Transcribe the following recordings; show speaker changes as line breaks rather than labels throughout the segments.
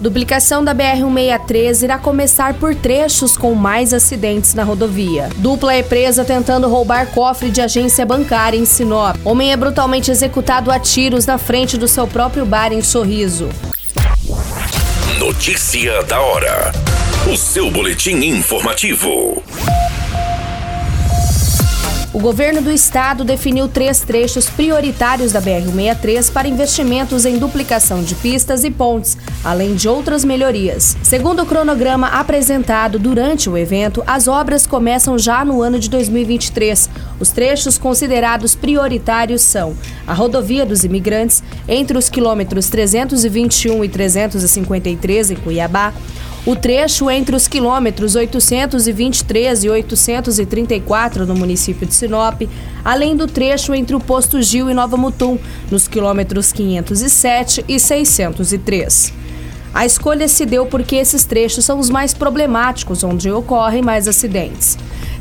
Duplicação da BR-163 irá começar por trechos com mais acidentes na rodovia. Dupla é presa tentando roubar cofre de agência bancária em Sinop. Homem é brutalmente executado a tiros na frente do seu próprio bar em Sorriso.
Notícia da hora. O seu boletim informativo.
O governo do estado definiu três trechos prioritários da BR-163 para investimentos em duplicação de pistas e pontes, além de outras melhorias. Segundo o cronograma apresentado durante o evento, as obras começam já no ano de 2023. Os trechos considerados prioritários são a Rodovia dos Imigrantes, entre os quilômetros 321 e 353 em Cuiabá, o trecho entre os quilômetros 823 e 834 no município de Sinop, além do trecho entre o posto Gil e Nova Mutum, nos quilômetros 507 e 603. A escolha se deu porque esses trechos são os mais problemáticos, onde ocorrem mais acidentes.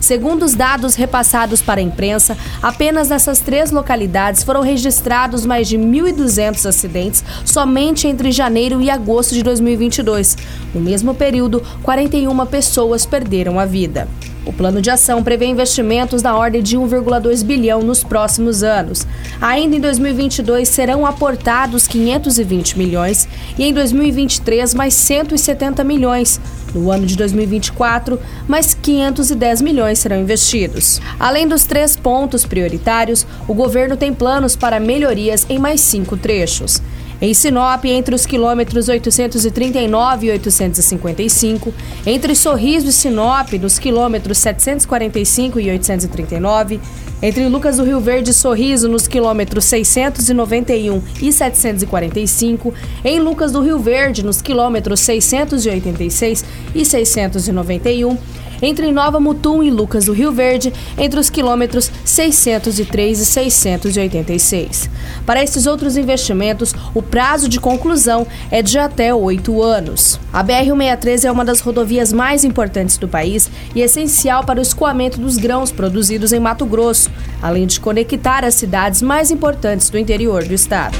Segundo os dados repassados para a imprensa, apenas nessas três localidades foram registrados mais de 1.200 acidentes somente entre janeiro e agosto de 2022. No mesmo período, 41 pessoas perderam a vida. O plano de ação prevê investimentos na ordem de 1,2 bilhão nos próximos anos. Ainda em 2022 serão aportados 520 milhões e em 2023 mais 170 milhões. No ano de 2024, mais 510 milhões serão investidos. Além dos três pontos prioritários, o governo tem planos para melhorias em mais cinco trechos. Em Sinop, entre os quilômetros 839 e 855, entre Sorriso e Sinop, nos quilômetros 745 e 839, entre Lucas do Rio Verde e Sorriso, nos quilômetros 691 e 745, em Lucas do Rio Verde, nos quilômetros 686 e 691, entre Nova Mutum e Lucas do Rio Verde, entre os quilômetros 603 e 686. Para esses outros investimentos, o prazo de conclusão é de até oito anos. A BR-163 é uma das rodovias mais importantes do país e essencial para o escoamento dos grãos produzidos em Mato Grosso, além de conectar as cidades mais importantes do interior do estado.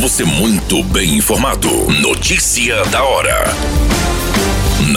Você muito bem informado. Notícia da hora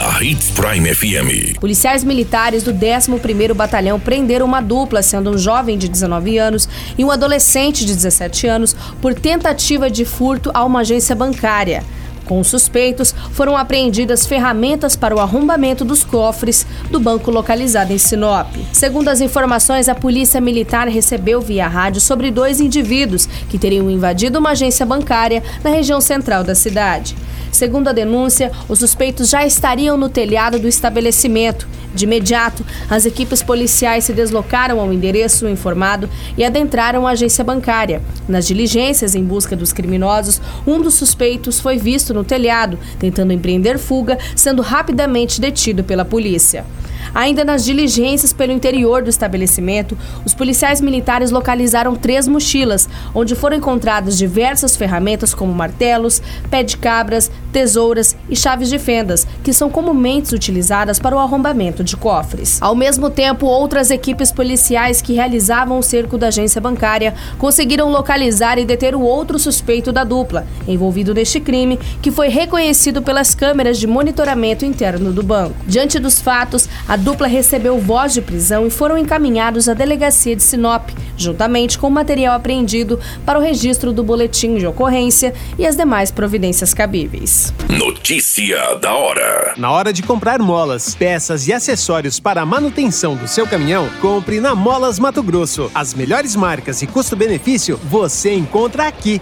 na Hits Prime FM.
Policiais militares do 11º Batalhão prenderam uma dupla, sendo um jovem de 19 anos e um adolescente de 17 anos, por tentativa de furto a uma agência bancária. Com os suspeitos, foram apreendidas ferramentas para o arrombamento dos cofres do banco localizado em Sinop. Segundo as informações, a polícia militar recebeu via rádio sobre dois indivíduos que teriam invadido uma agência bancária na região central da cidade. Segundo a denúncia, os suspeitos já estariam no telhado do estabelecimento. De imediato, as equipes policiais se deslocaram ao endereço informado e adentraram a agência bancária. Nas diligências em busca dos criminosos, um dos suspeitos foi visto no telhado, tentando empreender fuga, sendo rapidamente detido pela polícia. Ainda nas diligências pelo interior do estabelecimento, os policiais militares localizaram três mochilas, onde foram encontradas diversas ferramentas como martelos, pé de cabras, tesouras e chaves de fendas, que são comumente utilizadas para o arrombamento de cofres. Ao mesmo tempo, outras equipes policiais que realizavam o cerco da agência bancária conseguiram localizar e deter o outro suspeito da dupla, envolvido neste crime, que foi reconhecido pelas câmeras de monitoramento interno do banco. Diante dos fatos, a dupla recebeu voz de prisão e foram encaminhados à delegacia de Sinop, juntamente com o material apreendido para o registro do boletim de ocorrência e as demais providências cabíveis.
Notícia da hora.
Na hora de comprar molas, peças e acessórios para a manutenção do seu caminhão, compre na Molas Mato Grosso. As melhores marcas e custo-benefício você encontra aqui.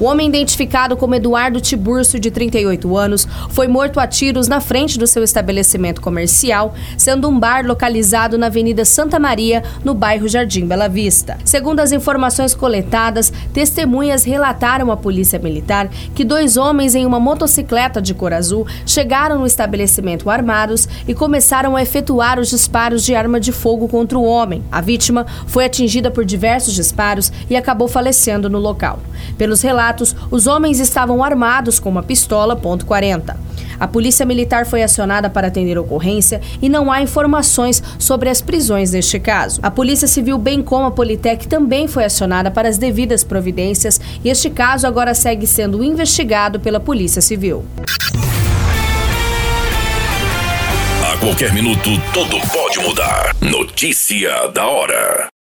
O homem identificado como Eduardo Tiburcio, de 38 anos, foi morto a tiros na frente do seu estabelecimento comercial, sendo um bar localizado na Avenida Santa Maria, no bairro Jardim Bela Vista. Segundo as informações coletadas, testemunhas relataram à Polícia Militar que dois homens em uma motocicleta de cor azul chegaram no estabelecimento armados e começaram a efetuar os disparos de arma de fogo contra o homem. A vítima foi atingida por diversos disparos e acabou falecendo no local. Pelos relatos relatos, os homens estavam armados com uma pistola .40. A polícia militar foi acionada para atender a ocorrência e não há informações sobre as prisões neste caso. A Polícia Civil, bem como a Politec, também foi acionada para as devidas providências e este caso agora segue sendo investigado pela Polícia Civil.
A qualquer minuto, tudo pode mudar. Notícia da hora.